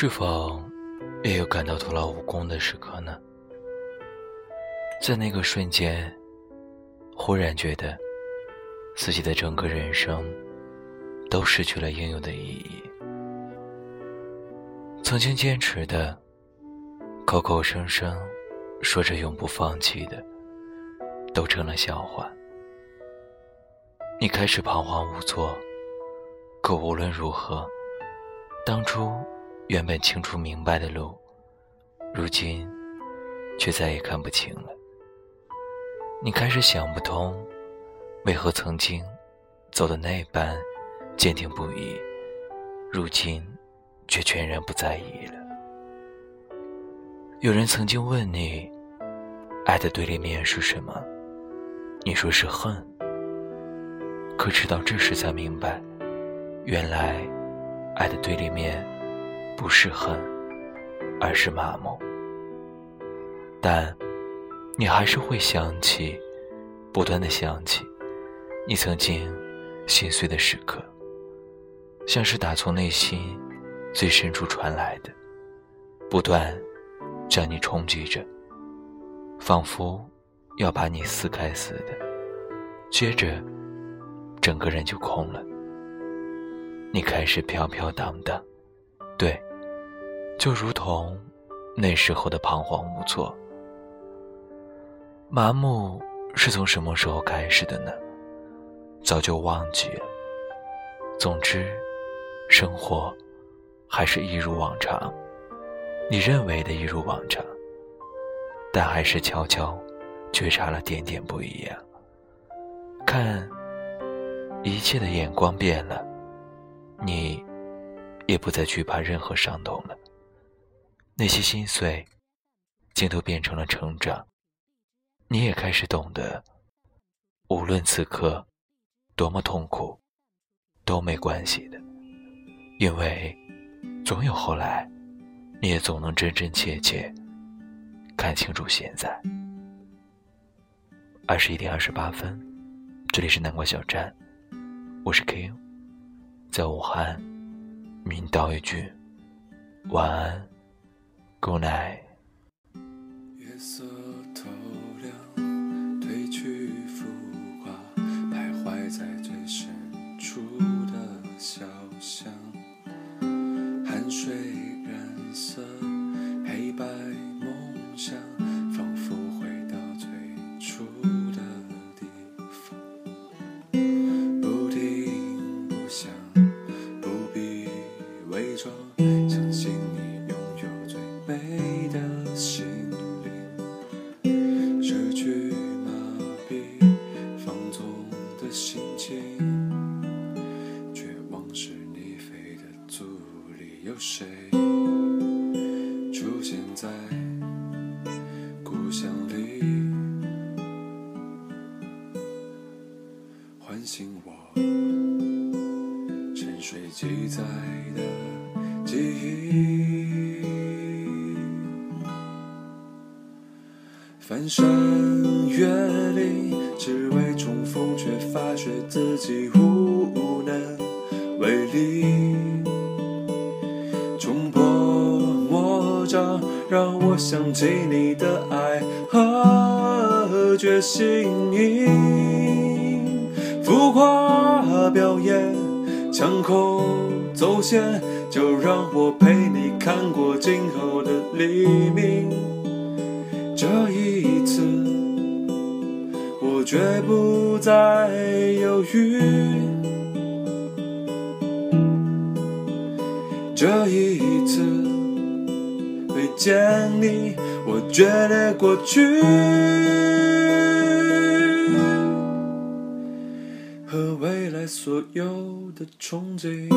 是否也有感到徒劳无功的时刻呢？在那个瞬间，忽然觉得自己的整个人生都失去了应有的意义。曾经坚持的、口口声声说着永不放弃的，都成了笑话。你开始彷徨无措，可无论如何，当初原本清楚明白的路，如今却再也看不清了。你开始想不通，为何曾经走的那般坚定不移，如今却全然不在意了。有人曾经问你，爱的对立面是什么？你说是恨。可直到这时才明白，原来爱的对立面不是恨，而是麻木。但你还是会想起，不断的想起你曾经心碎的时刻，像是打从内心最深处传来的，不断将你冲击着，仿佛要把你撕开似的。接着。整个人就空了，你开始飘飘荡荡，对，就如同那时候的彷徨无措。麻木是从什么时候开始的呢？早就忘记了。总之，生活还是一如往常，你认为的一如往常，但还是悄悄觉察了点点不一样。看。一切的眼光变了，你也不再惧怕任何伤痛了。那些心碎，竟都变成了成长。你也开始懂得，无论此刻多么痛苦，都没关系的，因为总有后来，你也总能真真切切看清楚现在。二十一点二十八分，这里是南瓜小站。我是 K，在武汉，明道一句晚安，Good night。月色透亮，褪去浮华，徘徊在最深处的小巷，汗水染色有谁出现在故乡里，唤醒我沉睡记载的记忆？翻山越岭，只为重逢，却发觉自己无能为力。想起你的爱和决心，浮夸表演，枪口走线，就让我陪你看过今后的黎明。这一次，我绝不再犹豫。这一次。遇见你，我觉得过去和未来所有的憧憬。